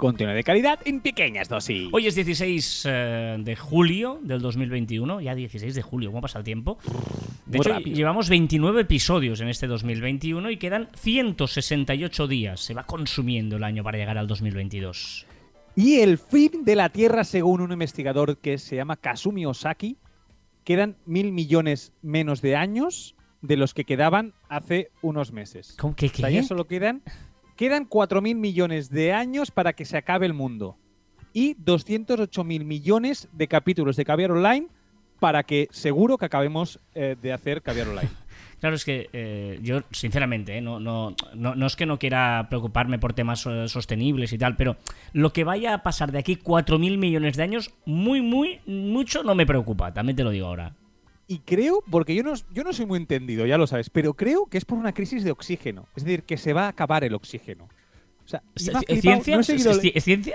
Contenido de calidad en pequeñas dosis. Hoy es 16 eh, de julio del 2021, ya 16 de julio, ¿cómo pasa el tiempo? De Muy hecho, rápido. llevamos 29 episodios en este 2021 y quedan 168 días. Se va consumiendo el año para llegar al 2022. Y el fin de la Tierra, según un investigador que se llama Kazumi Osaki, quedan mil millones menos de años de los que quedaban hace unos meses. ¿Cómo que O sea, ya qué? solo quedan, quedan 4.000 millones de años para que se acabe el mundo. Y 208.000 millones de capítulos de Caviar Online para que seguro que acabemos eh, de hacer Caviar Online. Claro, es que eh, yo, sinceramente, eh, no, no, no, no es que no quiera preocuparme por temas sostenibles y tal, pero lo que vaya a pasar de aquí 4.000 millones de años, muy, muy, mucho no me preocupa, también te lo digo ahora. Y creo, porque yo no, yo no soy muy entendido, ya lo sabes, pero creo que es por una crisis de oxígeno. Es decir, que se va a acabar el oxígeno. O sea, ¿Es, flipado, ciencia? no ¿Es, ciencia? es ciencia,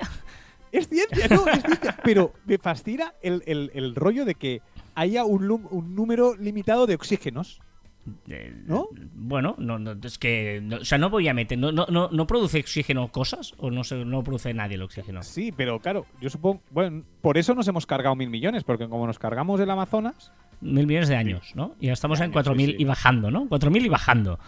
no, es ciencia. Pero me fascina el, el- el rollo de que haya un, un número limitado de oxígenos. ¿No? Bueno, no, no, es que. no- o sea, no voy a meter. No, no, no, ¿no produce oxígeno cosas? ¿O no, se, no produce nadie el oxígeno? Sí, pero claro, yo supongo. Bueno, por eso nos hemos cargado mil millones, porque como nos cargamos el Amazonas. Mil millones de años, ¿no? Y ya estamos en Años, sí, 4.000 sí. y bajando, ¿no? 4.000 y bajando.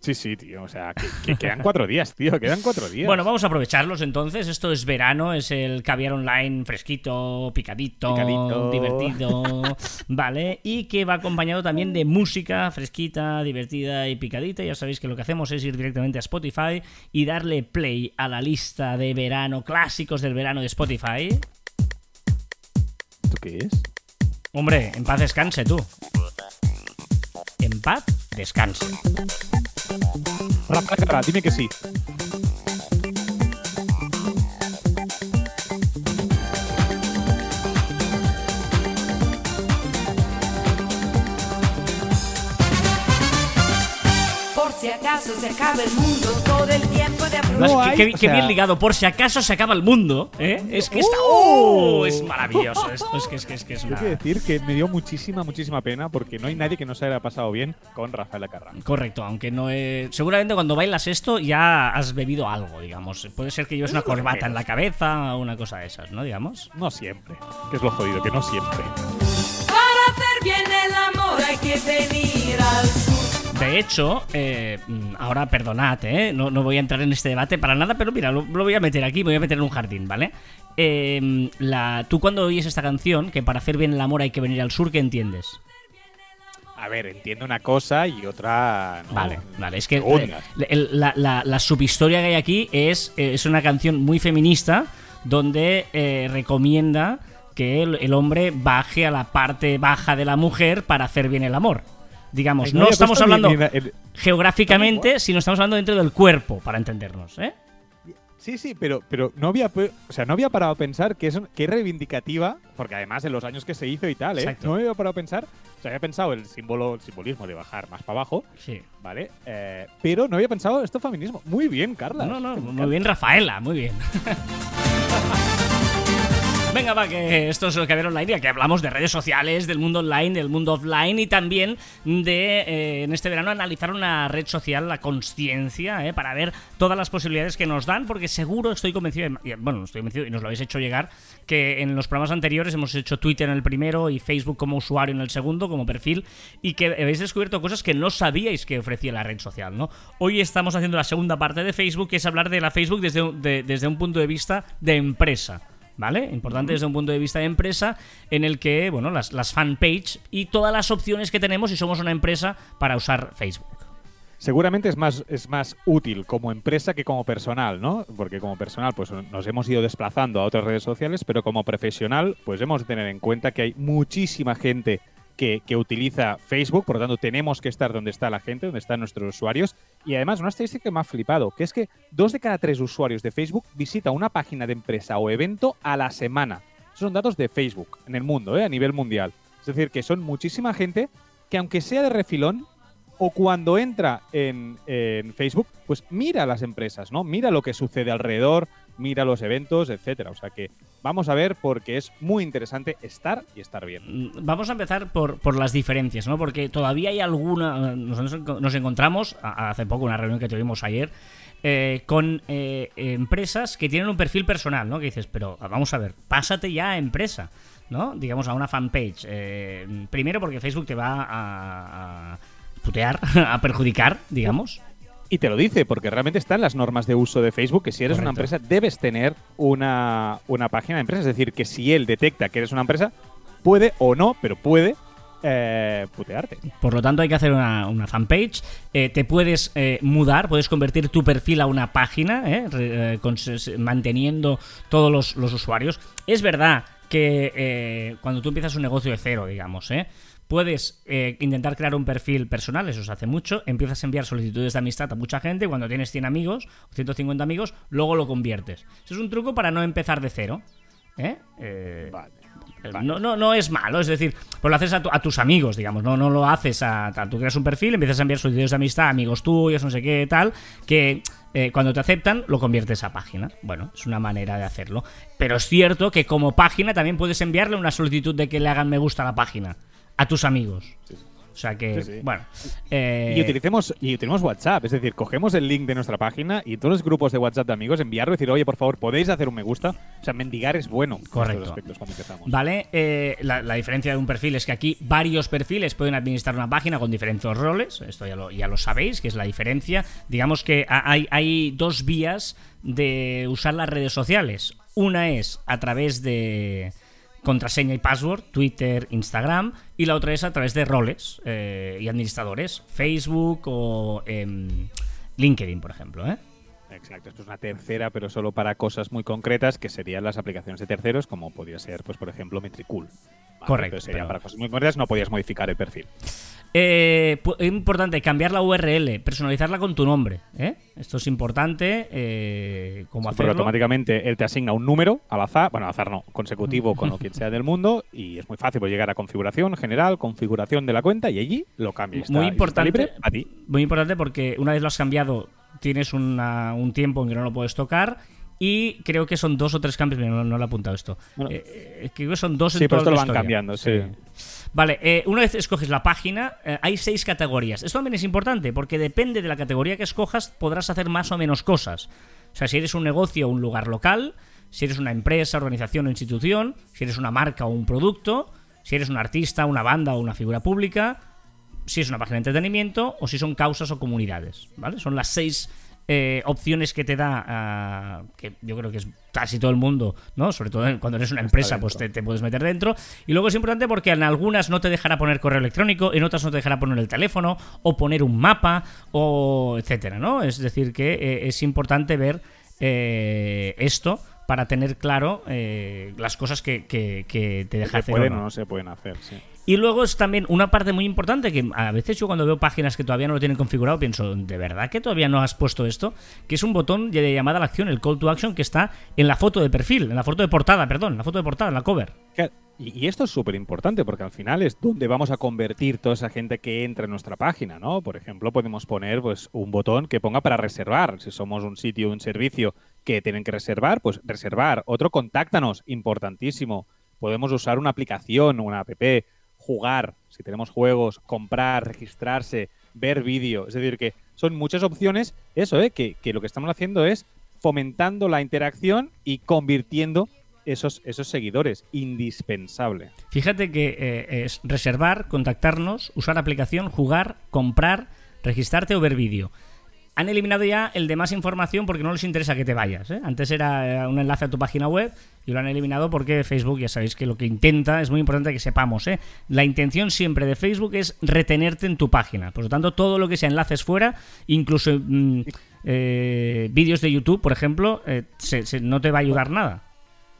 Sí, sí, tío. O sea, que, que quedan cuatro días, tío. Quedan cuatro días. Bueno, vamos a aprovecharlos entonces. Esto es verano, es el caviar online fresquito, picadito, Picadito. divertido, ¿vale? Y que va acompañado también de música fresquita, divertida y picadita. Ya sabéis que lo que hacemos es ir directamente a Spotify y darle play a la lista de verano, clásicos del verano de Spotify. ¿Esto qué es? Hombre, en paz descanse tú. En paz descanse. Rafa Carrà, dime que sí. Por si acaso se acaba el mundo, todo el tiempo No Qué- hay, qué, o qué sea- bien ligado, por si acaso se acaba el mundo, ¿eh? Es que está. ¡Oh! Es maravilloso esto. Es que es que es que es Tengo una. que decir que me dio muchísima, muchísima pena porque no hay nadie que no se haya pasado bien con Rafael Carrà. Correcto, aunque no es. Seguramente cuando bailas esto ya has bebido algo, digamos. Puede ser que lleves una corbata en la cabeza o una cosa de esas, ¿no? Digamos. No siempre. Que es lo jodido, que no siempre. Para hacer bien el amor hay que venir al. De hecho, eh, mm, ahora perdonad, ¿eh? No, no voy a entrar en este debate para nada, pero mira, lo, lo voy a meter aquí, me voy a meter en un jardín, ¿vale? Eh, la, tú cuando oyes esta canción, que para hacer bien el amor hay que venir al sur, ¿qué entiendes? A ver, entiendo una cosa y otra. no. Vale, vale, es que eh, la, la- la subhistoria que hay aquí es, eh, es una canción muy feminista donde eh, recomienda que el, el hombre baje a la parte baja de la mujer para hacer bien el amor. Digamos, Ay, no, estamos hablando geográficamente, sino estamos hablando dentro del cuerpo, para entendernos, ¿eh? Sí, sí, pero, pero no había o sea, no había parado a pensar que es, que es reivindicativa, porque además en los años que se hizo y tal, ¿eh? Exacto. No había parado a pensar. O sea, había pensado el símbolo, el simbolismo de bajar más para abajo, Sí. ¿vale? Eh, pero no había pensado esto feminismo. Muy bien, Carla. No, no, muy bien, Rafaela, muy bien. Venga, va, que esto es lo que ver online, ya que hablamos de redes sociales, del mundo online, del mundo offline y también de, eh, en este verano, analizar una red social, la conciencia, eh, para ver todas las posibilidades que nos dan, porque seguro estoy convencido, bueno, estoy convencido y nos lo habéis hecho llegar, que en los programas anteriores hemos hecho Twitter en el primero y Facebook como usuario en el segundo, como perfil, y que habéis descubierto cosas que no sabíais que ofrecía la red social, ¿no? Hoy estamos haciendo la segunda parte de Facebook, que es hablar de la Facebook desde desde un punto de vista de empresa. ¿Vale? Importante desde un punto de vista de empresa, en el que, bueno, las, las fanpage y todas las opciones que tenemos si somos una empresa para usar Facebook. Seguramente es más, es más útil como empresa que como personal, ¿no? Porque como personal, pues nos hemos ido desplazando a otras redes sociales, pero como profesional, pues hemos de tener en cuenta que hay muchísima gente que, utiliza Facebook, por lo tanto tenemos que estar donde está la gente, donde están nuestros usuarios. Y además, una estadística que me ha flipado, que es que dos de cada tres usuarios de Facebook visita una página de empresa o evento a la semana. Son datos de Facebook en el mundo, ¿eh? a nivel mundial. Es decir, que son muchísima gente que aunque sea de refilón, o cuando entra en, en Facebook, pues mira las empresas, ¿no? Mira lo que sucede alrededor, mira los eventos, etcétera. O sea que vamos a ver porque es muy interesante estar y estar bien. Mm, Vamos a empezar por, por las diferencias, ¿no? Porque todavía hay alguna. Nosotros nos encontramos, hace poco, una reunión que tuvimos ayer, eh, con eh, empresas que tienen un perfil personal, ¿no? Que dices, pero vamos a ver, pásate ya a empresa, ¿no? Digamos, a una fanpage. Eh, primero porque Facebook te va a, a putear, a perjudicar, digamos. Y te lo dice, porque realmente están las normas de uso de Facebook, que si eres una empresa debes tener una, una página de empresa. Es decir, que si él detecta que eres una empresa, puede o no, pero puede eh, putearte. Por lo tanto, hay que hacer una, una fanpage. Eh, te puedes eh, mudar, puedes convertir tu perfil a una página, ¿eh? Re- eh, con- manteniendo todos los, los usuarios. Es verdad que eh, cuando tú empiezas un negocio de cero, digamos, ¿eh? Puedes eh, intentar crear un perfil personal, eso se hace mucho. Empiezas a enviar solicitudes de amistad a mucha gente. Cuando tienes 100 amigos o 150 amigos, luego lo conviertes. Eso es un truco para no empezar de cero. ¿eh? Eh, Vale. Vale. No, no, no es malo, es decir, pues lo haces a, tu- a tus amigos, digamos, no, no lo haces a, a- Tú creas un perfil, empiezas a enviar solicitudes de amistad a amigos tuyos, no sé qué, tal, que eh, cuando te aceptan lo conviertes a página. Bueno, es una manera de hacerlo. Pero es cierto que como página también puedes enviarle una solicitud de que le hagan me gusta a la página a tus amigos. O sea que, Sí, sí. bueno. eh, Y utilicemos, y utilicemos WhatsApp, es decir, cogemos el link de nuestra página y todos los grupos de WhatsApp de amigos enviarlo y decir, oye, por favor, podéis hacer un me gusta. O sea, mendigar es bueno. en Correcto. aspectos cuando empezamos. Vale, eh, la, la diferencia de un perfil es que aquí varios perfiles pueden administrar una página con diferentes roles, esto ya lo, ya lo sabéis, que es la diferencia. Digamos que ha- hay, hay dos vías de usar las redes sociales. Una es a través de contraseña y password, Twitter, Instagram, y la otra es a través de roles eh, y administradores, Facebook o em, LinkedIn, por ejemplo. ¿eh? Exacto, esto es una tercera, pero solo para cosas muy concretas, que serían las aplicaciones de terceros, como podría ser, pues por ejemplo, Metricool. Vale, Correcto, entonces sería pero- para cosas muy concretas, no podías modificar el perfil. Eh, es importante cambiar la URL, personalizarla con tu nombre. ¿eh? Esto es importante. Eh, ¿Cómo Sí, porque hacerlo? automáticamente él te asigna un número al azar, bueno, al azar no, consecutivo con lo que sea del mundo, y es muy fácil pues, llegar a configuración general, configuración de la cuenta, y allí lo cambia. y está- Muy importante, libre a ti. muy importante porque una vez lo has cambiado, tienes una- un tiempo en que no lo puedes tocar. Y creo que son dos o tres cambios. Mira, no, no lo he apuntado esto. Bueno. Eh, eh, creo que son dos en Sí, pero esto lo van historia. cambiando, sí. Vale, eh, una vez escoges la página, eh, hay seis categorías. Esto también es importante porque depende de la categoría que escojas, podrás hacer más o menos cosas. O sea, si eres un negocio o un lugar local, si eres una empresa, organización o institución, si eres una marca o un producto, si eres un artista, una banda o una figura pública, si es una página de entretenimiento o si son causas o comunidades. ¿Vale? Son las seis eh, opciones que te da, ah, que yo creo que es casi todo el mundo, ¿no? Sobre todo cuando eres una empresa, pues te, te puedes meter dentro. Y luego es importante porque en algunas no te dejará poner correo electrónico, en otras no te dejará poner el teléfono, o poner un mapa, o etcétera, ¿no? Es decir, que eh, es importante ver eh, esto para tener claro eh, las cosas que, que- que te deja Se hacer. pueden o no se pueden hacer, sí. Y luego es también una parte muy importante que a veces yo cuando veo páginas que todavía no lo tienen configurado pienso, ¿de verdad que todavía no has puesto esto? Que es un botón de llamada a la acción, el call to action que está en la foto de perfil, en la foto de portada, perdón, en la foto de portada, en la cover. Y esto es súper importante porque al final es donde vamos a convertir toda esa gente que entra en nuestra página, ¿no? Por ejemplo, podemos poner pues un botón que ponga para reservar. Si somos un sitio, un servicio que tienen que reservar, pues reservar. Otro, contáctanos, importantísimo. Podemos usar una aplicación, una app, jugar, si tenemos juegos, comprar, registrarse, ver vídeo. Es decir, que son muchas opciones. Eso, ¿eh? Que, que lo que estamos haciendo es fomentando la interacción y convirtiendo esos, esos seguidores. Indispensable. Fíjate que eh, es reservar, contactarnos, usar aplicación, jugar, comprar, registrarte o ver vídeo. Han eliminado ya el de más información porque no les interesa que te vayas. ¿eh? Antes era eh, un enlace a tu página web y lo han eliminado porque Facebook, ya sabéis que lo que intenta, es muy importante que sepamos, ¿eh? la intención siempre de Facebook es retenerte en tu página. Por lo tanto, todo lo que sea enlaces fuera, incluso mm, eh, vídeos de YouTube, por ejemplo, no te va a ayudar nada.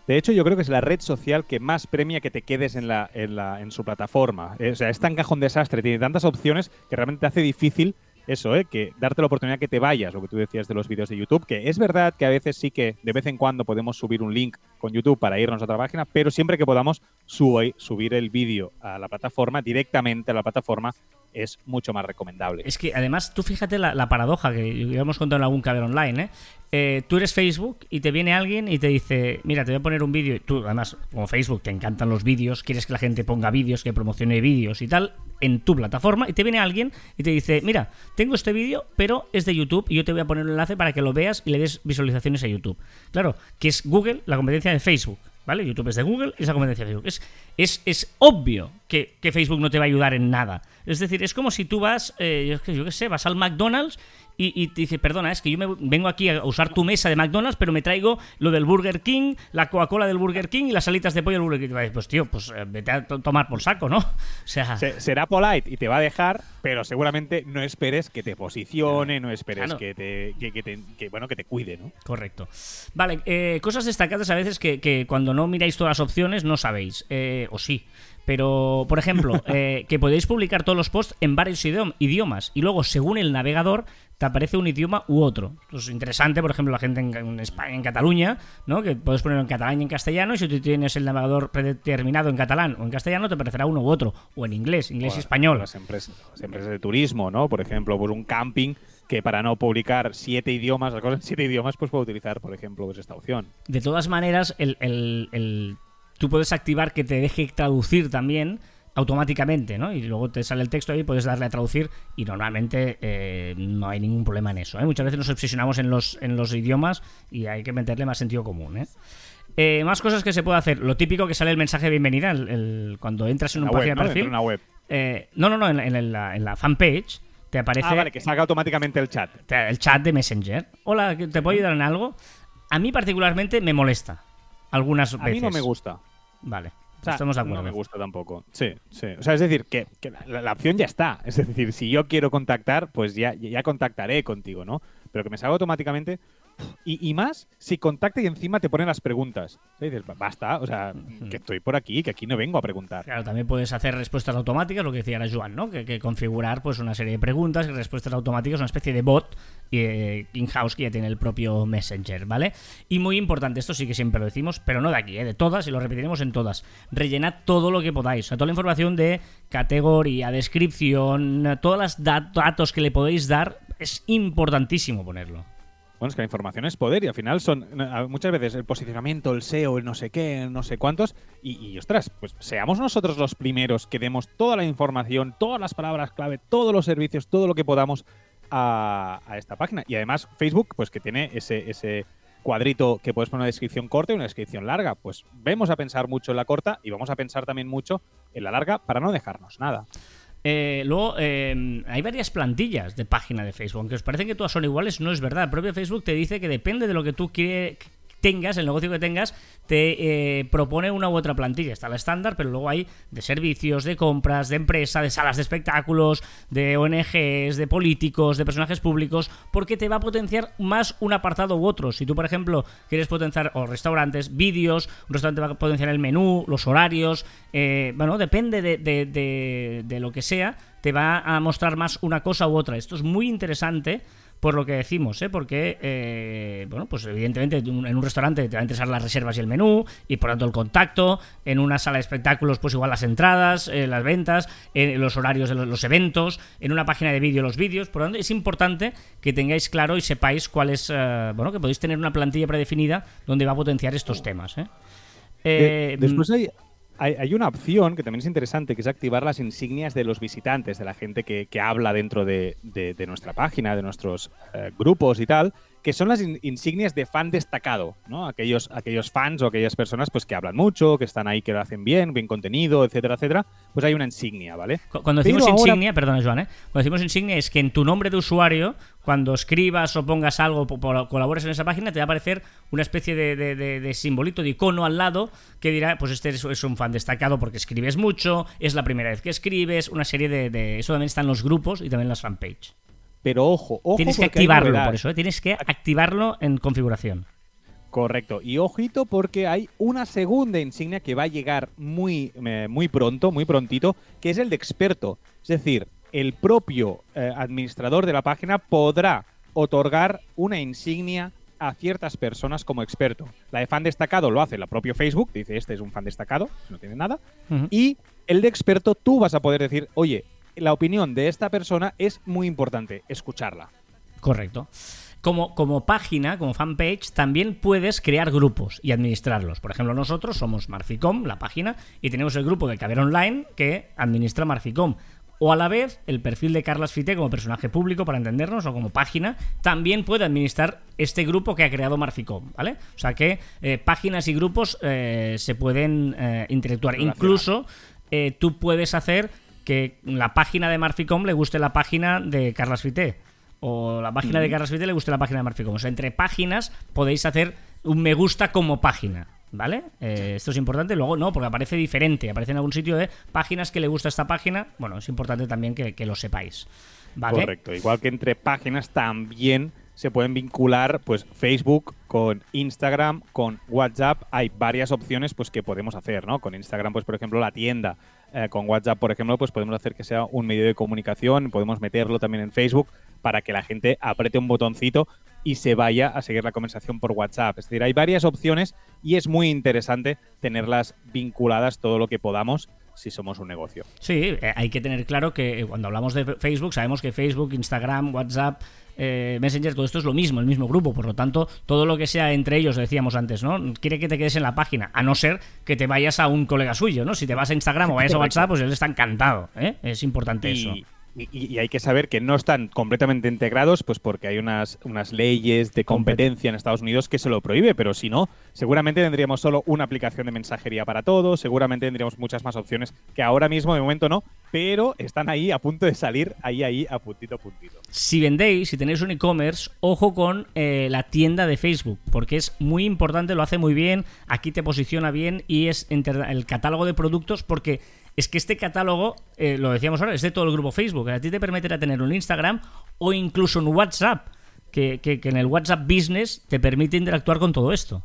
De hecho, yo creo que es la red social que más premia que te quedes en, en, su plataforma. O sea, es tan cajón desastre, tiene tantas opciones que realmente te hace difícil eso, ¿eh? que darte la oportunidad que te vayas, lo que tú decías de los vídeos de YouTube, que es verdad que a veces sí que de vez en cuando podemos subir un link con YouTube para irnos a otra página, pero siempre que podamos subir el vídeo a la plataforma, directamente a la plataforma, es mucho más recomendable. Es que además, tú fíjate la, la paradoja que ya hemos contado en algún caber online, ¿eh? Eh, Tú eres Facebook y te viene alguien y te dice, mira, te voy a poner un vídeo. y Tú, además, como Facebook, te encantan los vídeos, quieres que la gente ponga vídeos, que promocione vídeos y tal, en tu plataforma, y te viene alguien y te dice, mira, tengo este vídeo, pero es de YouTube y yo te voy a poner un enlace para que lo veas y le des visualizaciones a YouTube. Claro, que es Google la competencia de Facebook. ¿Vale? YouTube es de Google y es la competencia de Facebook. Es, es, es obvio que, que Facebook no te va a ayudar en nada. Es decir, es como si tú vas, eh, yo, qué- yo qué sé, vas al McDonald's y, y te dice, perdona, es que yo me vengo aquí a usar tu mesa de McDonald's, pero me traigo lo del Burger King, la Coca-Cola del Burger King y las alitas de pollo del Burger King. Pues tío, pues eh, vete a to- tomar por saco, ¿no? O sea, Se- será polite y te va a dejar, pero seguramente no esperes que te posicione, no esperes Claro. que te, que, que te- que, bueno, que te cuide, ¿no? Correcto. Vale, eh, cosas destacadas a veces que, que cuando no miráis todas las opciones no sabéis, eh, o sí. Pero, por ejemplo, eh, que podéis publicar todos los posts en varios idiom- idiomas y luego, según el navegador, te aparece un idioma u otro. Es interesante, por ejemplo, la gente en, en España, en Cataluña, ¿no? que puedes ponerlo en catalán y en castellano, y si tú tienes el navegador predeterminado en catalán o en castellano, te aparecerá uno u otro, o en inglés, inglés y español. Las empresas, las empresas de turismo, ¿no? Por ejemplo, pues un camping que para no publicar siete idiomas, las cosas en siete idiomas, pues puede utilizar, por ejemplo, pues esta opción. De todas maneras, el, el- el- tú puedes activar que te deje traducir también automáticamente, ¿no? Y luego te sale el texto ahí, puedes darle a traducir y normalmente eh, no hay ningún problema en eso. ¿eh? Muchas veces nos obsesionamos en los, en los idiomas y hay que meterle más sentido común, ¿eh? Eh, más cosas que se puede hacer. Lo típico que sale el mensaje de bienvenida el- el- cuando entras en una página ¿no? de perfil. una web. Eh, no, no, no, en, en la, en la fanpage te aparece Ah, vale, que salga automáticamente el chat. te- el chat de Messenger. Hola, ¿te puedo ayudar en algo? A mí particularmente me molesta. Algunas A veces. mí no me gusta. Vale, O sea, estamos de acuerdo. No me gusta tampoco. Sí, sí. O sea, es decir, que, que la, la opción ya está. Es decir, si yo quiero contactar, pues ya, ya contactaré contigo, ¿no? Pero que me salga automáticamente. Y, y más si contacta y encima te ponen las preguntas. Y dices, "Ba- basta, o sea, que estoy por aquí, que aquí no vengo a preguntar. Claro, también puedes hacer respuestas automáticas, lo que decía ahora Joan, ¿no? Que, que configurar pues una serie de preguntas y respuestas automáticas, una especie de bot eh, in-house que ya tiene el propio Messenger, ¿vale? Y muy importante, esto sí que siempre lo decimos, pero no de aquí, ¿eh? de todas, y lo repetiremos en todas. Rellenad todo lo que podáis, o sea, toda la información de categoría, descripción, todos los dat- datos que le podéis dar, es importantísimo ponerlo. Bueno, es que la información es poder y al final son eh, muchas veces el posicionamiento, el SEO, el no sé qué, el no sé cuántos. Y, y, ostras, pues seamos nosotros los primeros que demos toda la información, todas las palabras clave, todos los servicios, todo lo que podamos a, a esta página. Y además Facebook, pues que tiene ese, ese cuadrito que puedes poner una descripción corta y una descripción larga. Pues vamos a pensar mucho en la corta y vamos a pensar también mucho en la larga para no dejarnos nada. Eh, luego, eh, hay varias plantillas de página de Facebook. Aunque os parece que todas son iguales, no es verdad. El propio Facebook te dice que depende de lo que tú quieres tengas, el negocio que tengas, te eh, propone una u otra plantilla. Está la estándar, pero luego hay de servicios, de compras, de empresa, de salas de espectáculos, de ONGs, de políticos, de personajes públicos, porque te va a potenciar más un apartado u otro. Si tú, por ejemplo, quieres potenciar o restaurantes, vídeos, un restaurante va a potenciar el menú, los horarios, eh, bueno, depende de, de- de- de lo que sea, te va a mostrar más una cosa u otra. Esto es muy interesante por lo que decimos, ¿eh? porque, eh, bueno, pues evidentemente en un restaurante te va a interesar las reservas y el menú, y por tanto el contacto, en una sala de espectáculos, pues igual las entradas, eh, las ventas, eh, los horarios de los, los eventos, en una página de vídeo los vídeos, por lo tanto es importante que tengáis claro y sepáis cuál es, bueno, que podéis tener una plantilla predefinida donde va a potenciar estos temas. De- después hay, hay, hay una opción que también es interesante, que es activar las insignias de los visitantes, de la gente que, que habla dentro de, de- de nuestra página, de nuestros eh, grupos y tal, que son las in- insignias de fan destacado, ¿no? Aquellos, aquellos fans o aquellas personas pues que hablan mucho, que están ahí, que lo hacen bien, bien contenido, etcétera, etcétera, pues hay una insignia, ¿vale? Cu- Cuando decimos Pero ahora- insignia, perdona Joan, ¿eh? cuando decimos insignia es que en tu nombre de usuario, cuando escribas o pongas algo, colabores en esa página, te va a aparecer una especie de, de- de- de simbolito, de icono al lado, que dirá, pues este es, es un fan destacado porque escribes mucho, es la primera vez que escribes, una serie de... de- eso también está en los grupos y también en las fanpage. Pero ojo, ojo. Tienes que activarlo, por eso, ¿eh? tienes que activarlo en configuración. Correcto. Y ojito porque hay una segunda insignia que va a llegar muy, eh, muy pronto, muy prontito, que es el de experto. Es decir, el propio eh, administrador de la página podrá otorgar una insignia a ciertas personas como experto. La de fan destacado lo hace la propio Facebook, dice este es un fan destacado, no tiene nada. Y el de experto tú vas a poder decir, oye, la opinión de esta persona es muy importante, escucharla. Correcto. Como, como página, como fanpage, también puedes crear grupos y administrarlos. Por ejemplo, nosotros somos Marficom, la página, y tenemos el grupo de Caber Online que administra Marficom. O a la vez, el perfil de Carlas Fite como personaje público, para entendernos, o como página, también puede administrar este grupo que ha creado Marficom, ¿vale? O sea que eh, páginas y grupos eh, se pueden eh, interactuar. Incluso tú puedes hacer que la página de Marficom le guste la página de Carlas Fite. O la página de Carlas Fite le guste la página de Marficom. O sea, entre páginas podéis hacer un me gusta como página. ¿Vale? Eh, esto es importante. Luego no, porque aparece diferente. Aparece en algún sitio de páginas que le gusta esta página. Bueno, es importante también que, que lo sepáis. ¿Vale? Correcto. Igual que entre páginas también se pueden vincular pues Facebook con Instagram, con WhatsApp. Hay varias opciones pues que podemos hacer, ¿no? Con Instagram, pues por ejemplo, la tienda. Eh, con WhatsApp, por ejemplo, pues podemos hacer que sea un medio de comunicación. Podemos meterlo también en Facebook para que la gente apriete un botoncito y se vaya a seguir la conversación por WhatsApp. Es decir, hay varias opciones y es muy interesante tenerlas vinculadas todo lo que podamos si somos un negocio. Sí, eh, hay que tener claro que eh, cuando hablamos de Facebook, sabemos que Facebook, Instagram, WhatsApp, eh, Messenger, todo esto es lo mismo, el mismo grupo. Por lo tanto, todo lo que sea entre ellos, decíamos antes, ¿no? Quiere que te quedes en la página, a no ser que te vayas a un colega suyo, ¿no? Si te vas a Instagram o vayas a WhatsApp, pues él está encantado, ¿eh? Es importante eso. Y, hay que saber que no están completamente integrados, pues porque hay unas, unas leyes de competencia en Estados Unidos que se lo prohíbe, pero si no, seguramente tendríamos solo una aplicación de mensajería para todos, seguramente tendríamos muchas más opciones que ahora mismo de momento no, pero están ahí a punto de salir, ahí, ahí, a puntito, a puntito. Si vendéis, si tenéis un e-commerce, ojo con eh, la tienda de Facebook, porque es muy importante, lo hace muy bien, aquí te posiciona bien y es el catálogo de productos, porque es que este catálogo, eh, lo decíamos ahora, es de todo el grupo Facebook. A ti te permitirá tener un Instagram o incluso un WhatsApp, que, que- que en el WhatsApp Business te permite interactuar con todo esto.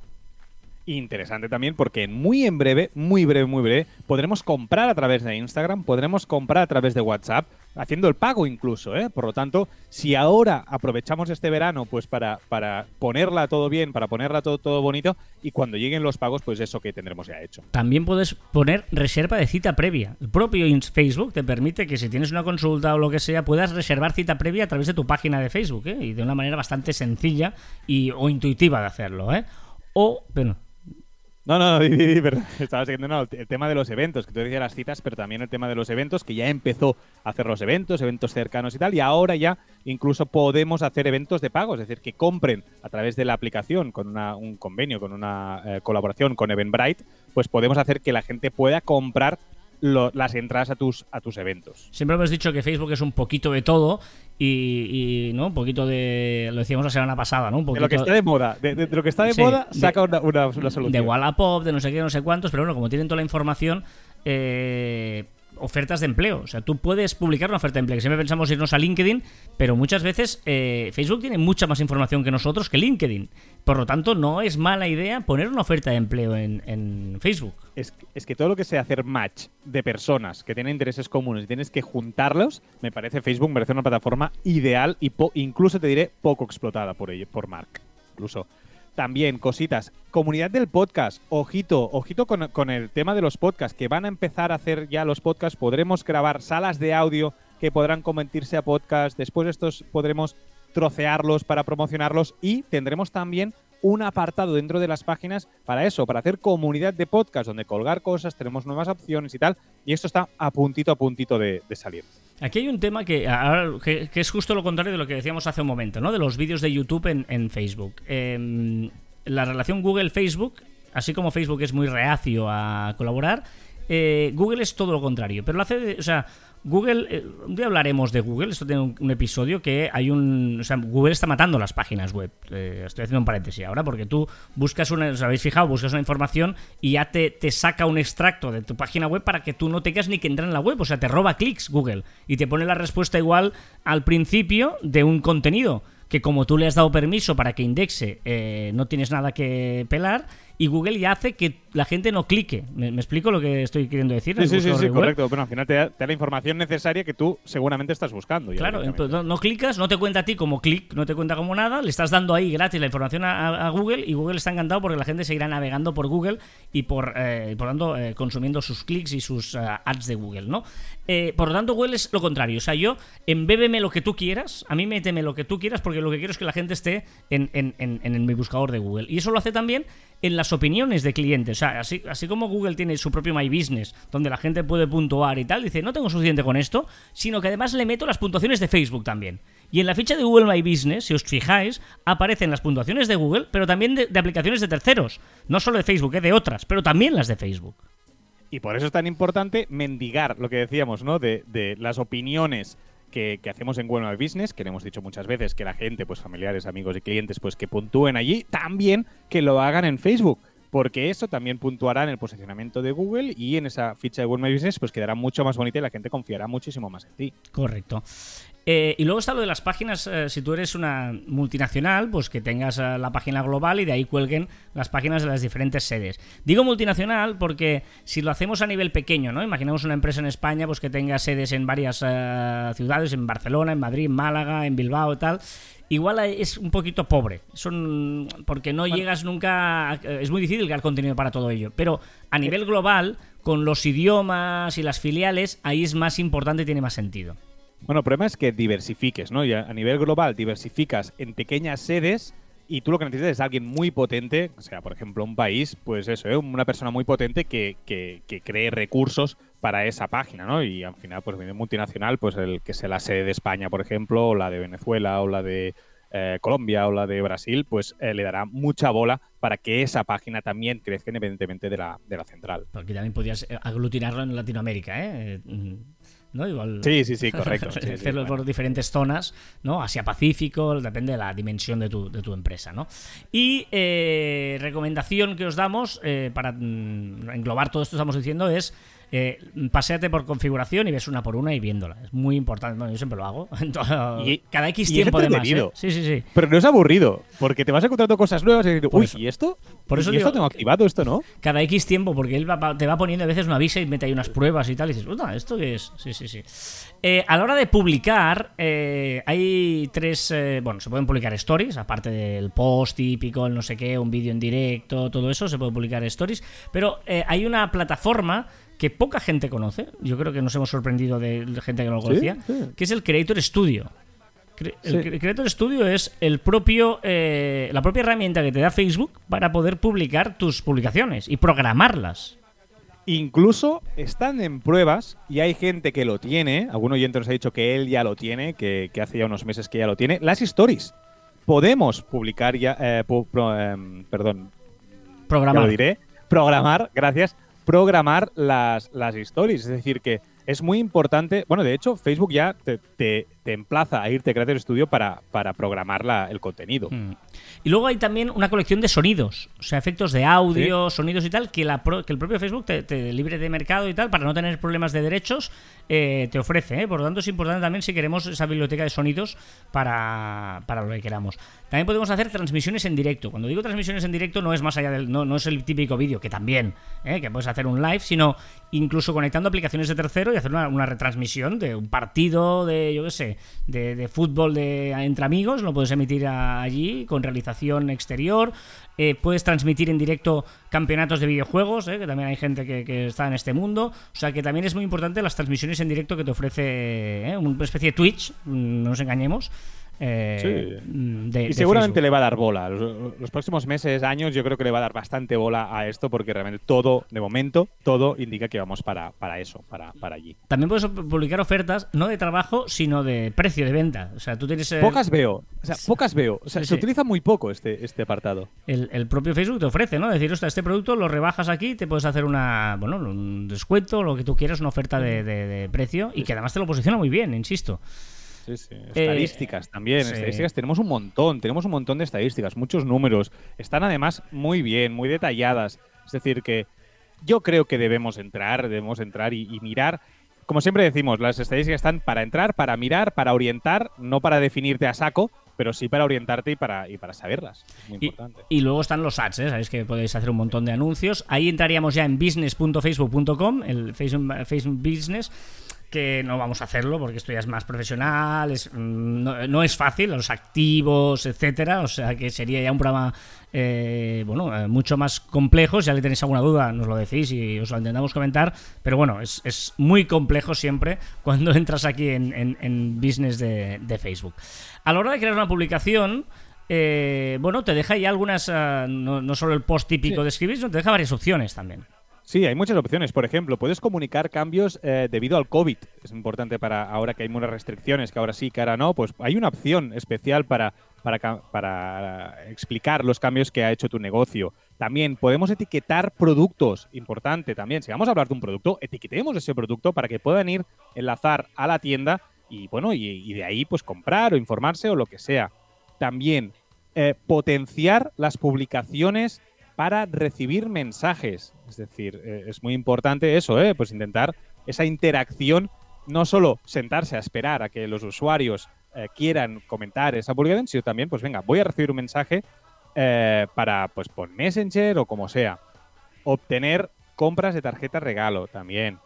Interesante también porque muy en breve, muy breve, muy breve, podremos comprar a través de Instagram, podremos comprar a través de WhatsApp, haciendo el pago incluso, ¿eh? Por lo tanto, si ahora aprovechamos este verano pues para, para ponerla todo bien, para ponerla todo, todo bonito, y cuando lleguen los pagos, pues eso que tendremos ya hecho. También puedes poner reserva de cita previa. El propio Facebook te permite que si tienes una consulta o lo que sea, puedas reservar cita previa a través de tu página de Facebook, ¿eh? y de una manera bastante sencilla y, o intuitiva de hacerlo. ¿eh? O, bueno, No, no, di, estaba siguiendo no, el, tema de los eventos, que tú decías las citas, pero también el tema de los eventos, que ya empezó a hacer los eventos, eventos cercanos y tal, y ahora ya incluso podemos hacer eventos de pago, es decir, que compren a través de la aplicación con una- un convenio, con una eh, colaboración con Eventbrite, pues podemos hacer que la gente pueda comprar las entradas a tus, a tus eventos. siempre hemos dicho que Facebook es un poquito de todo y, y, ¿no? Un poquito de... Lo decíamos la semana pasada, ¿no? Un De poquito lo que está de moda, de, de- de lo que está de Sí, moda, de- saca una, una- una solución. de Wallapop, de no sé qué, no sé cuántos, pero bueno, como tienen toda la información, eh, ofertas de empleo. O sea, tú puedes publicar una oferta de empleo. Siempre pensamos irnos a LinkedIn, pero muchas veces eh, Facebook tiene mucha más información que nosotros que LinkedIn. Por lo tanto, no es mala idea poner una oferta de empleo en, Facebook. Es, que todo lo que sea hacer match de personas que tienen intereses comunes y tienes que juntarlos, me parece Facebook merece una plataforma ideal y po- incluso te diré poco explotada por ello, por Mark. Incluso. También cositas. Comunidad del podcast. Ojito, ojito con, el tema de los podcasts, que van a empezar a hacer ya los podcasts. Podremos grabar salas de audio que podrán convertirse a podcast. Después estos podremos trocearlos para promocionarlos y tendremos también un apartado dentro de las páginas para eso, para hacer comunidad de podcast donde colgar cosas, tenemos nuevas opciones y tal. Y esto está a puntito a puntito de salir. Aquí hay un tema que, que, es justo lo contrario de lo que decíamos hace un momento, ¿no? De los vídeos de YouTube en, en Facebook. Em, la relación Google-Facebook, así como Facebook es muy reacio a colaborar, eh, Google es todo lo contrario. Pero lo hace, o sea, Google, eh, hablaremos de Google, esto tiene un, un episodio que hay un, o sea, Google está matando las páginas web. Eh, estoy haciendo un paréntesis ahora porque tú buscas una, os habéis fijado, buscas una información y ya te, te saca un extracto de tu página web para que tú no tengas ni que entrar en la web, o sea, te roba clics Google y te pone la respuesta igual al principio de un contenido que como tú le has dado permiso para que indexe, eh, no tienes nada que pelar y Google ya hace que la gente no clique. ¿Me, me explico lo que estoy queriendo decir? Sí, sí, sí, sí, correcto. Bueno, al final te da, te da la información necesaria que tú seguramente estás buscando. Claro, no, no clicas, no te cuenta a ti como clic, no te cuenta como nada, le estás dando ahí gratis la información a, Google y Google está encantado porque la gente seguirá navegando por Google y por, eh, y por tanto eh, consumiendo sus clics y sus eh, ads de Google, ¿no? Eh, por lo tanto, Google es lo contrario. O sea, yo, embébeme lo que tú quieras, a mí méteme lo que tú quieras porque lo que quiero es que la gente esté en, en- en- en mi buscador de Google. Y eso lo hace también en las opiniones de clientes. Sea, así, como Google tiene su propio My Business, donde la gente puede puntuar y tal, dice, no tengo suficiente con esto, sino que además le meto las puntuaciones de Facebook también. Y en la ficha de Google My Business, si os fijáis, aparecen las puntuaciones de Google, pero también de, aplicaciones de terceros. No solo de Facebook, eh, de otras, pero también las de Facebook. Y por eso es tan importante mendigar lo que decíamos, ¿no? De, de las opiniones que, que hacemos en Google My Business, que le hemos dicho muchas veces que la gente, pues familiares, amigos y clientes, pues que puntúen allí, también que lo hagan en Facebook. Porque eso también puntuará en el posicionamiento de Google y en esa ficha de Google My Business, pues quedará mucho más bonita y la gente confiará muchísimo más en ti. Correcto. Eh, y luego está lo de las páginas, eh, si tú eres una multinacional, pues que tengas eh, la página global y de ahí cuelguen las páginas de las diferentes sedes. Digo multinacional porque si lo hacemos a nivel pequeño, ¿no? Imaginemos una empresa en España pues que tenga sedes en varias ciudades, en Barcelona, en Madrid, en Málaga, en Bilbao y tal. Igual es un poquito pobre, son porque no llegas nunca, a- es muy difícil crear contenido para todo ello, pero a nivel global, con los idiomas y las filiales, ahí es más importante y tiene más sentido. Bueno, el problema es que diversifiques, ¿no? Y a a nivel global diversificas en pequeñas sedes y tú lo que necesitas es alguien muy potente, o sea, por ejemplo, un país, pues eso, ¿eh? una persona muy potente que, que- que cree recursos para esa página, ¿no? Y al final, pues, de multinacional, pues el que sea la sede de España, por ejemplo, o la de Venezuela, o la de eh, Colombia, o la de Brasil, pues eh, le dará mucha bola para que esa página también crezca independientemente de la, de la central. Porque también podrías eh, aglutinarlo en Latinoamérica, ¿eh? ¿No? Igual. Sí, sí, sí, correcto. Sí, sí, Hacerlo bueno. por diferentes zonas, ¿no? Asia-Pacífico, depende de la dimensión de tu, de tu empresa, ¿no? Y eh, recomendación que os damos eh, para mm, englobar todo esto que estamos diciendo es eh, paséate por configuración y ves una por una y viéndola. Es muy importante. Bueno, yo siempre lo hago. Y- Cada X y tiempo además. ¿eh? entretenido. Sí, sí, sí. Pero no es aburrido, porque te vas encontrando cosas nuevas y dices, uy, ¿y esto? por eso ¿Y esto tengo activado, esto no? cada X tiempo, porque él va- te va poniendo a veces una visa y mete ahí unas pruebas y tal, y dices, puta, ¿esto qué es? Sí, sí, sí. Eh, a la hora de publicar, eh, hay tres. eh, bueno, se pueden publicar stories, aparte del post típico, el no sé qué, un vídeo en directo, todo eso, se puede publicar stories. Pero eh, hay una plataforma que poca gente conoce, yo creo que nos hemos sorprendido de gente que no lo conocía, sí. que es el Creator Studio. Cre- El Sí. Creator Studio es el propio, eh, la propia herramienta que te da Facebook para poder publicar tus publicaciones y programarlas. Incluso están en pruebas y hay gente que lo tiene. Algún oyente nos ha dicho que él ya lo tiene, que, que hace ya unos meses que ya lo tiene. Las stories. Podemos publicar ya. eh, pu- pro- em, perdón, ya Programar. lo diré. Programar, gracias. Programar las, las stories. Es decir, que es muy importante. Bueno, de hecho, Facebook ya te, te- te emplaza a irte a Creator Studio para, para programar la- el contenido. Mm. Y luego hay también una colección de sonidos, o sea, efectos de audio, sonidos y tal, que, la pro- que el propio Facebook te, te libre de mercado y tal, para no tener problemas de derechos, eh, te ofrece. ¿eh? Por lo tanto, es importante también si queremos esa biblioteca de sonidos para, para lo que queramos. También podemos hacer transmisiones en directo. Cuando digo transmisiones en directo, no es más allá del. No, no es el típico vídeo, que también, ¿eh? que puedes hacer un live, sino incluso conectando aplicaciones de tercero y hacer una, una retransmisión de un partido de, yo qué sé, de, fútbol de, entre amigos, lo puedes emitir allí con realización exterior. Eh, puedes transmitir en directo campeonatos de videojuegos, ¿eh? que también hay gente que, que está en este mundo. O sea que también es muy importante las transmisiones en directo que te ofrece ¿eh? una especie de Twitch, mm, no nos engañemos. Eh, Sí. mm, de- Y seguramente le va a dar bola. Los, los próximos meses, años, yo creo que le va a dar bastante bola a esto porque realmente todo, de momento, todo indica que vamos para, para eso, para, para allí. También puedes publicar ofertas, no de trabajo, sino de precio de venta. O sea, tú tienes el, Pocas veo, o sea, pocas veo. O sea, Sí, se utiliza muy poco este, este apartado. el, el propio Facebook te ofrece, ¿no? Decir, ostras, este producto lo rebajas aquí, te puedes hacer una, bueno, un descuento, lo que tú quieras, una oferta de, de- de precio y que además te lo posiciona muy bien, insisto. Sí, sí. Estadísticas también. Eh, sí. Estadísticas tenemos un montón. Tenemos un montón de estadísticas, muchos números. Están además muy bien, muy detalladas. Es decir, que yo creo que debemos entrar, debemos entrar y, y mirar. Como siempre decimos, las estadísticas están para entrar, para mirar, para orientar, no para definirte a saco, pero sí para orientarte y para, y para saberlas. Muy Y, importante. y luego están los ads, ¿eh? sabéis que podéis hacer un montón de anuncios. Ahí entraríamos ya en business.facebook.com, el Facebook, Facebook Business, que no vamos a hacerlo porque esto ya es más profesional, es, mm, no, no es fácil, los activos, etcétera. O sea que sería ya un programa eh, bueno, eh, mucho más complejo. Si ya le tenéis alguna duda, nos lo decís y os lo intentamos comentar. Pero bueno, es, es muy complejo siempre cuando entras aquí en, en- en business de, de Facebook. A la hora de crear una publicación, eh, bueno, te deja ya algunas, ah, no, no solo el post típico Sí. de escribir, sino te deja varias opciones también. Sí, hay muchas opciones. Por ejemplo, puedes comunicar cambios eh, debido al COVID. Es importante para ahora que hay unas restricciones, que ahora sí, que ahora no. Pues hay una opción especial para, para, para explicar los cambios que ha hecho tu negocio. También podemos etiquetar productos. Importante también. Si vamos a hablar de un producto, etiquetemos ese producto para que puedan ir, enlazar a la tienda y, bueno, y, y de ahí pues comprar o informarse o lo que sea. También eh, potenciar las publicaciones para recibir mensajes. Es decir, eh, es muy importante eso, ¿eh? pues intentar esa interacción, no solo sentarse a esperar a que los usuarios eh, quieran comentar esa publicación, sino también, pues venga, voy a recibir un mensaje eh, para, pues por Messenger o como sea. Obtener compras de tarjeta regalo también.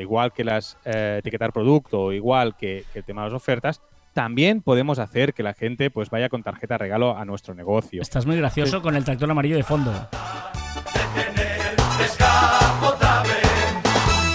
Igual que las etiquetar producto, igual que, que el tema de las ofertas, también podemos hacer que la gente pues vaya con tarjeta regalo a nuestro negocio. Estás muy gracioso con el tractor amarillo de fondo.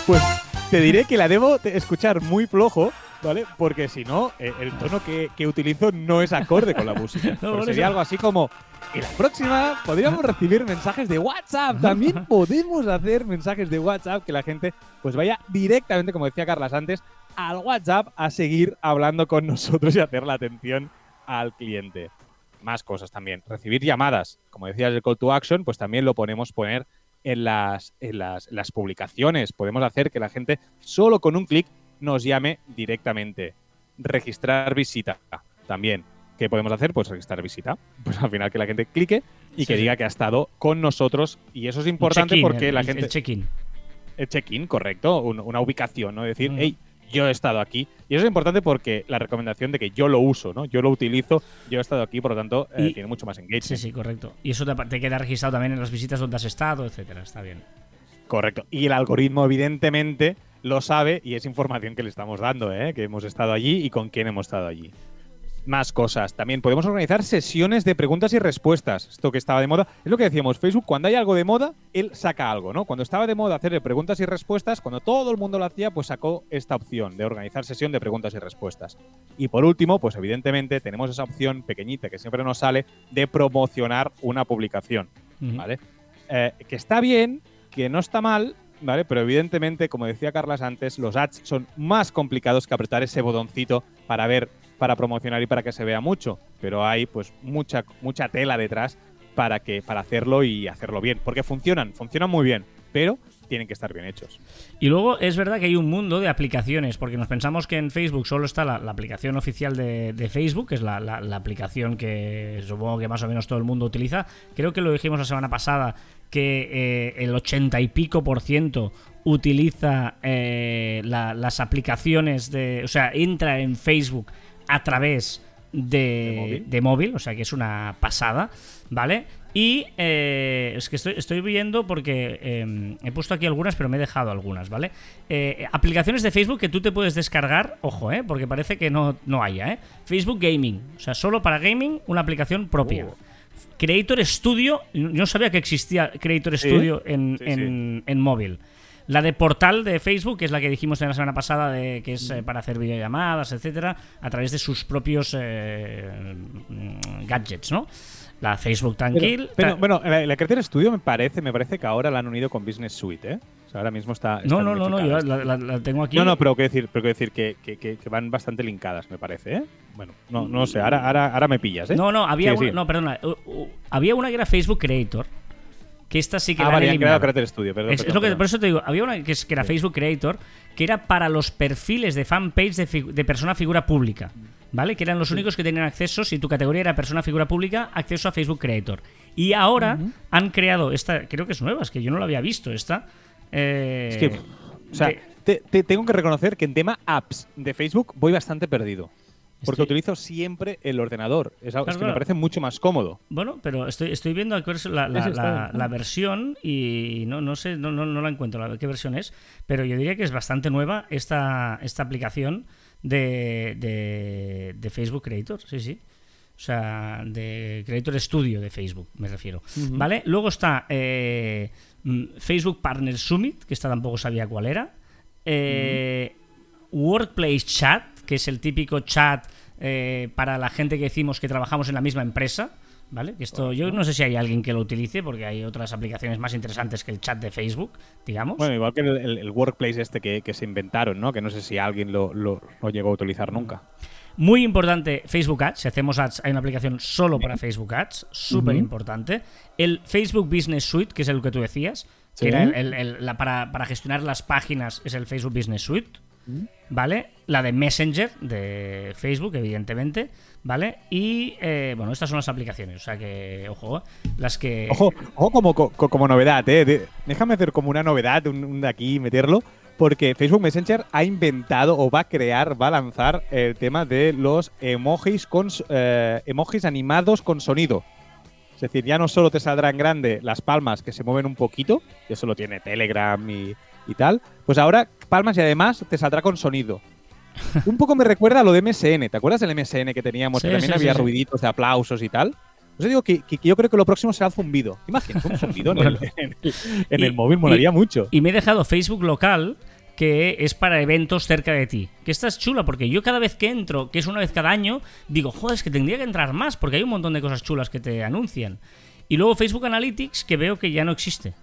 Pues te diré que la debo escuchar muy flojo, ¿vale? Porque si no, eh, el tono que, que utilizo no es acorde con la música. No, sería algo así como. Y la próxima podríamos recibir mensajes de WhatsApp. También podemos hacer mensajes de WhatsApp que la gente pues vaya directamente, como decía Carlas antes, al WhatsApp a seguir hablando con nosotros y hacer la atención al cliente. Más cosas también. Recibir llamadas. Como decías, el call to action, pues también lo podemos poner en las, en las, en las publicaciones. Podemos hacer que la gente solo con un clic nos llame directamente. Registrar visita también. ¿Qué podemos hacer? Pues registrar visita. Pues al final que la gente clique y Sí, que sí. diga que ha estado con nosotros. Y eso es importante porque el- la gente... El check-in. El check-in, correcto. un- una ubicación, ¿no? Decir, Mm. hey, yo he estado aquí. Y eso es importante porque la recomendación de que yo lo uso, ¿no? Yo lo utilizo, yo he estado aquí, por lo tanto, eh, Y- tiene mucho más engagement. Sí, sí, correcto. Y eso te, te queda registrado también en las visitas donde has estado, etcétera. Está bien. Correcto. Y el algoritmo, evidentemente, lo sabe y es información que le estamos dando, ¿eh? que hemos estado allí y con quién hemos estado allí. Más cosas. También podemos organizar sesiones de preguntas y respuestas. Esto que estaba de moda. Es lo que decíamos, Facebook, cuando hay algo de moda, él saca algo, ¿no? Cuando estaba de moda hacer preguntas y respuestas, cuando todo el mundo lo hacía, pues sacó esta opción de organizar sesión de preguntas y respuestas. Y por último, pues evidentemente tenemos esa opción pequeñita que siempre nos sale de promocionar una publicación. ¿vale? Eh, que está bien, que no está mal, ¿vale? Pero evidentemente, como decía Carlas antes, los ads son más complicados que apretar ese botoncito para ver, para promocionar y para que se vea mucho. Pero hay pues mucha, mucha tela detrás para que, para hacerlo y hacerlo bien. Porque funcionan, funcionan muy bien, pero tienen que estar bien hechos. Y luego es verdad que hay un mundo de aplicaciones, porque nos pensamos que en Facebook solo está la, aplicación oficial de, Facebook, que es la, aplicación que supongo que más o menos todo el mundo utiliza. Creo que lo dijimos la semana pasada, que eh, el 80 y pico por ciento utiliza eh, la- las aplicaciones de... O sea, entra en Facebook a través de, ¿De móvil? de móvil, o sea que es una pasada, ¿vale? Y eh, es que estoy, estoy viendo porque eh, he puesto aquí algunas, pero me he dejado algunas, ¿vale? Eh, aplicaciones de Facebook que tú te puedes descargar, ojo, ¿eh? Porque parece que no, no haya, ¿eh? Facebook Gaming, o sea, solo para gaming, una aplicación propia. Oh. Creator Studio, yo no sabía que existía Creator ¿Sí? Studio en, Sí, en- en móvil. La de portal de Facebook, que es la que dijimos en la semana pasada, de, que es eh, para hacer videollamadas, etcétera, a través de sus propios eh, mm, gadgets, ¿no? La Facebook Tranquil. Pero, tra- bueno, la, la Creator Studio me parece, me parece que ahora la han unido con Business Suite, ¿eh? O sea, ahora mismo está. no, no, no, no, yo la, la- la tengo aquí. No, no, pero quiero decir, pero quiero decir que, que- que- que van bastante linkadas, me parece, ¿eh? Bueno, no, no sé, ahora, ahora, ahora me pillas, ¿eh? No, no, había Sí, una, sí. no, perdona, había una que era Facebook Creator, que esta sí que Ah, la vale, han eliminado. creado Studio, perdón. Es, lo que, por eso te digo, había una que, es, que era Facebook Creator, que era para los perfiles de fanpage de, persona figura pública, ¿vale? Que eran los únicos que tenían acceso, si tu categoría era persona figura pública, acceso a Facebook Creator. Y ahora han creado esta, creo que es nueva, es que yo no la había visto esta. eh, Es que, o sea, de- te, te- tengo que reconocer que en tema apps de Facebook voy bastante perdido. Porque Estoy- utilizo siempre el ordenador. Es, Claro, que me parece mucho más cómodo. Bueno, pero estoy, estoy viendo la, la- versión y no, no sé, no, no, no la encuentro, la, qué versión es, pero yo diría que es bastante nueva esta, esta aplicación de, de, de Facebook Creator, sí, sí. O sea, de Creator Studio de Facebook, me refiero. ¿Vale? Luego está eh, mm, Facebook Partner Summit, que esta tampoco sabía cuál era. Eh, Workplace Chat, que es el típico chat eh, para la gente que decimos que trabajamos en la misma empresa. ¿Vale? Esto, yo no sé si hay alguien que lo utilice, porque hay otras aplicaciones más interesantes que el chat de Facebook, digamos. Bueno, igual que el, el- el workplace este que, que se inventaron, ¿no? Que no sé si alguien lo, lo- lo llegó a utilizar nunca. Muy importante Facebook Ads. Si hacemos ads, hay una aplicación solo para Facebook Ads. Súper importante. El Facebook Business Suite, que es el que tú decías, Sí. que era el- la- para, para gestionar las páginas, es el Facebook Business Suite. ¿Vale? La de Messenger de Facebook, evidentemente. ¿Vale? Y eh, bueno, estas son las aplicaciones. O sea que, ojo, las que. Ojo, ojo como, co- co- como novedad, ¿eh? Déjame hacer como una novedad, un, de aquí, meterlo, porque Facebook Messenger ha inventado o va a crear, va a lanzar el tema de los emojis, con, eh, emojis animados con sonido. Es decir, ya no solo te saldrán grande las palmas que se mueven un poquito, que eso lo tiene Telegram y, y tal, pues ahora palmas y además te saldrá con sonido. Un poco me recuerda a lo de MSN. ¿Te acuerdas del MSN que teníamos? Sí, que también sí, había sí, ruiditos de aplausos y tal. Yo digo que, yo creo que lo próximo será el zumbido. ¿Te imaginas un zumbido en, el, Bueno. en el- en Y- el móvil? Molaría mucho. Y me he dejado Facebook local, que es para eventos cerca de ti. Que esta es chula, porque yo cada vez que entro, que es una vez cada año, digo, joder, es que tendría que entrar más, porque hay un montón de cosas chulas que te anuncian. Y luego Facebook Analytics, que veo que ya no existe.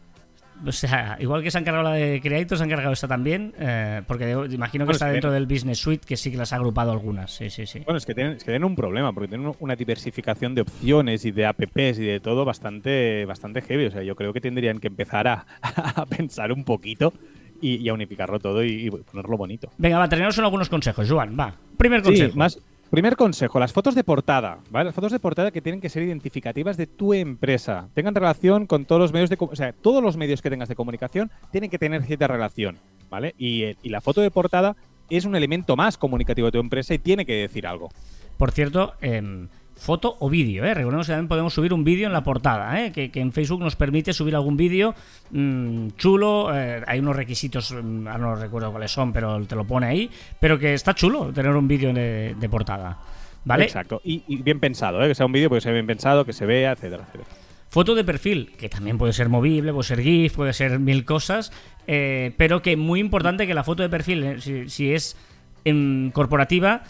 O sea, igual que se han cargado la de Creator, se han cargado esta también, eh, porque imagino que Bueno, está es que- dentro del Business Suite, que sí que las ha agrupado algunas. Sí, sí, sí. Bueno, es que, tienen, es que tienen un problema, porque tienen una diversificación de opciones y de apps y de todo bastante, bastante heavy. O sea, yo creo que tendrían que empezar a, a pensar un poquito y, y a unificarlo todo y, y ponerlo bonito. Venga, va, tenemos algunos consejos, Joan, va. Primer Sí, consejo. más. Primer consejo, las fotos de portada, ¿vale? Las fotos de portada que tienen que ser identificativas de tu empresa. Tengan relación con todos los medios de o sea, todos los medios que tengas de comunicación tienen que tener cierta relación, ¿vale? Y, eh, y la foto de portada es un elemento más comunicativo de tu empresa y tiene que decir algo. Por cierto, em, foto o vídeo, ¿eh? Recordemos que también podemos subir un vídeo en la portada, ¿eh? que, que en Facebook nos permite subir algún vídeo mm, chulo. eh, hay unos requisitos, mm, ahora no recuerdo cuáles son, pero te lo pone ahí. Pero que está chulo tener un vídeo de, de portada. ¿Vale? Exacto. Y, y bien pensado, ¿eh? Que sea un vídeo, que sea bien pensado, que se vea, etcétera, etcétera. Foto de perfil, que también puede ser movible, puede ser GIF, puede ser mil cosas, eh, pero que muy importante que la foto de perfil, si, si es em, corporativa,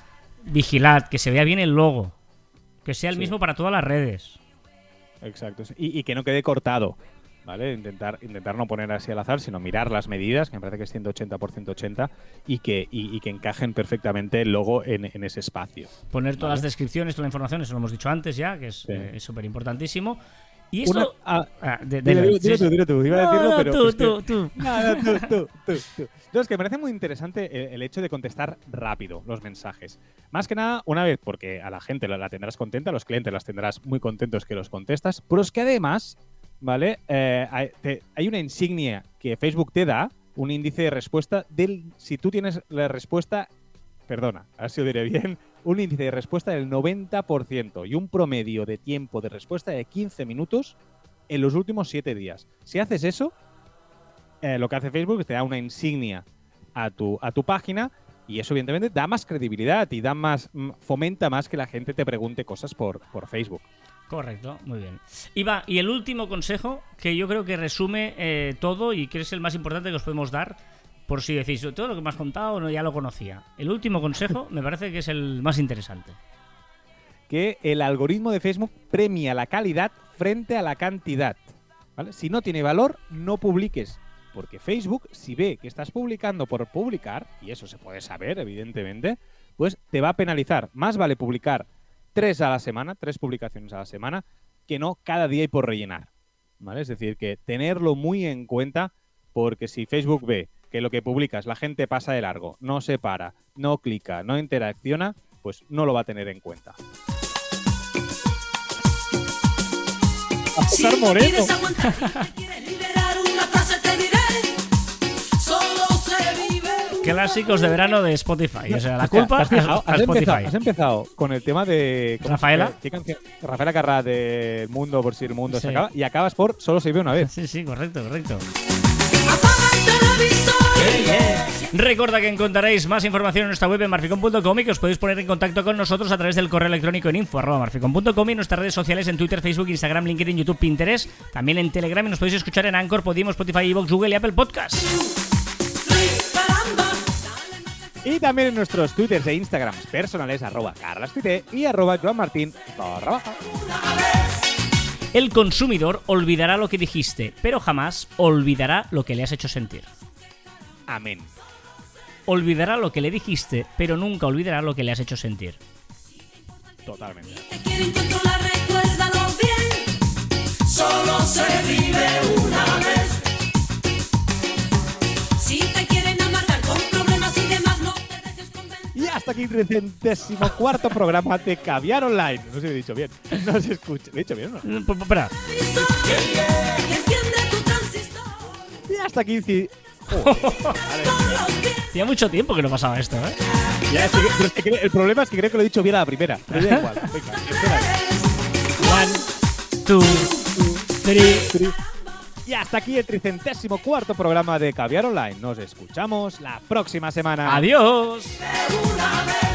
vigilad, que se vea bien el logo, que sea el Sí. mismo para todas las redes. Exacto. Y, y que no quede cortado, ¿vale? Intentar, intentar no poner así al azar, sino mirar las medidas, que me parece que es 180 por 180, y que, y, y que encajen perfectamente el logo en, en ese espacio. Poner todas Vale. las descripciones, toda la información, eso lo hemos dicho antes ya, que es Sí. eh, es súper importantísimo. Y. Una- ah, Ah, de- tú, tú. Iba a decirlo, no, pero. tú, es que- tú, tú. No, no, tú, tú, tú, tú. No, es que me parece muy interesante el, el hecho de contestar rápido los mensajes. Más que nada, una vez, porque a la gente la, la tendrás contenta, a los clientes las tendrás muy contentos que los contestas, pero es que además, ¿vale? Eh, hay, te- hay una insignia que Facebook te da, un índice de respuesta del. Si tú tienes la respuesta. Perdona, a ver si lo diré bien. Un índice de respuesta del 90% y un promedio de tiempo de respuesta de 15 minutos en los últimos 7 días. Si haces eso, eh, lo que hace Facebook es te da una insignia a tu, a tu página y eso evidentemente da más credibilidad y da más mm, fomenta más que la gente te pregunte cosas por, por Facebook. Correcto, muy bien. Va, y el último consejo, que yo creo que resume eh, todo y que es el más importante que os podemos dar, por si decís, todo lo que me has contado no ya lo conocía. El último consejo me parece que es el más interesante. Que el algoritmo de Facebook premia la calidad frente a la cantidad. Si no tiene valor, no publiques. Porque Facebook, si ve que estás publicando por publicar, y eso se puede saber, evidentemente, pues te va a penalizar. Más vale publicar tres a la semana, tres publicaciones a la semana, que no cada día y por rellenar. ¿Vale? Es decir, que tenerlo muy en cuenta, porque si Facebook ve que lo que publicas la gente pasa de largo, no se para, no clica, no interacciona, pues no lo va a tener en cuenta. Si no quieres aguantar y te quieres liberar, una frase te diré. Solo se vive Clásicos de verano de Spotify. O sea, la culpa ¿has, fijado? a ¿Has Spotify. empezado, has empezado con el tema de. ¿cómo- ¿Rafaela? ¿Qué canción? Rafaela Carrá de Mundo por si el mundo Sí. se acaba. Y acabas por Solo se vive una vez. Sí, sí, correcto, correcto. Recuerda que encontraréis más información en nuestra web en marficon.com y que os podéis poner en contacto con nosotros a través del correo electrónico en info.marficon.com y en nuestras redes sociales en Twitter, Facebook, Instagram, LinkedIn, YouTube, Pinterest, también en Telegram y nos podéis escuchar en Anchor, Podimo, Spotify, Evox, Google y Apple Podcast. Caramba. Y también en nuestros twitters e instagrams personales, arroba carlastuite y arroba joanmartin barra. El consumidor olvidará lo que dijiste, pero jamás olvidará lo que le has hecho sentir. Amén. Olvidará lo que le dijiste, pero nunca olvidará lo que le has hecho sentir. Totalmente. Te quieren controlar, recuérdalo bien. Solo se vive una vez. Si te quieren amargar con problemas y demás, no te dejes convencer. Y hasta aquí el cuarto programa de Caviar Online. No sé si lo he dicho bien. No se escucha. ¿Lo he dicho bien o no? P- Espera. Y hasta aquí. Hacía mucho tiempo que no pasaba esto, ¿eh? Ya, es que- pero es que creo- el problema es que creo que lo he dicho bien a la primera. Pero da igual. Venga, espera. One, two, three. Y hasta aquí el tricentésimo cuarto programa de Caviar Online. Nos escuchamos la próxima semana. Adiós. una vez.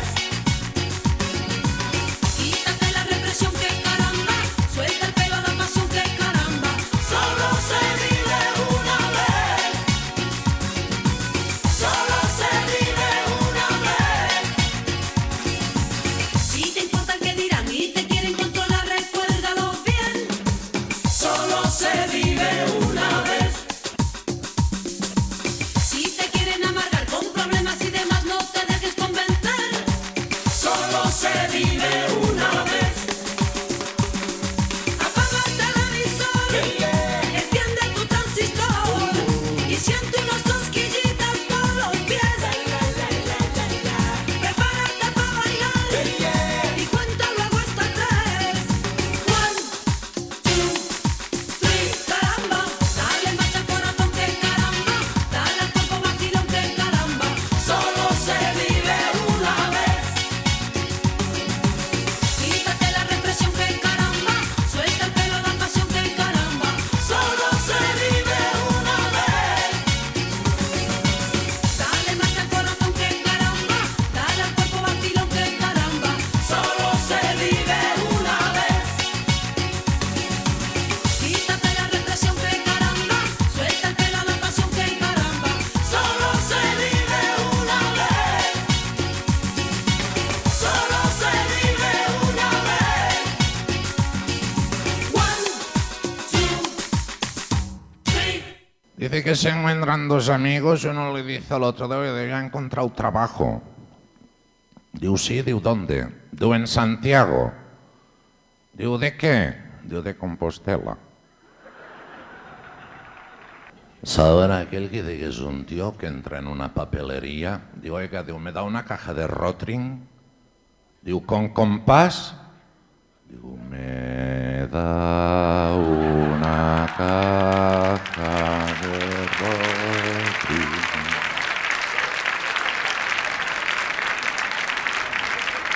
Se encuentran dos amigos, uno le dice al otro, "Oye, ya he encontrado trabajo. Digo, sí, digo, ¿dónde? Digo, en Santiago. Digo, ¿de qué? Digo, de Compostela. ¿Saben aquel que dice que es un tío que entra en una papelería? Digo, oiga, digo, ¿me da una caja de Rotring? Digo, ¿con compás? Digo, me da una caja de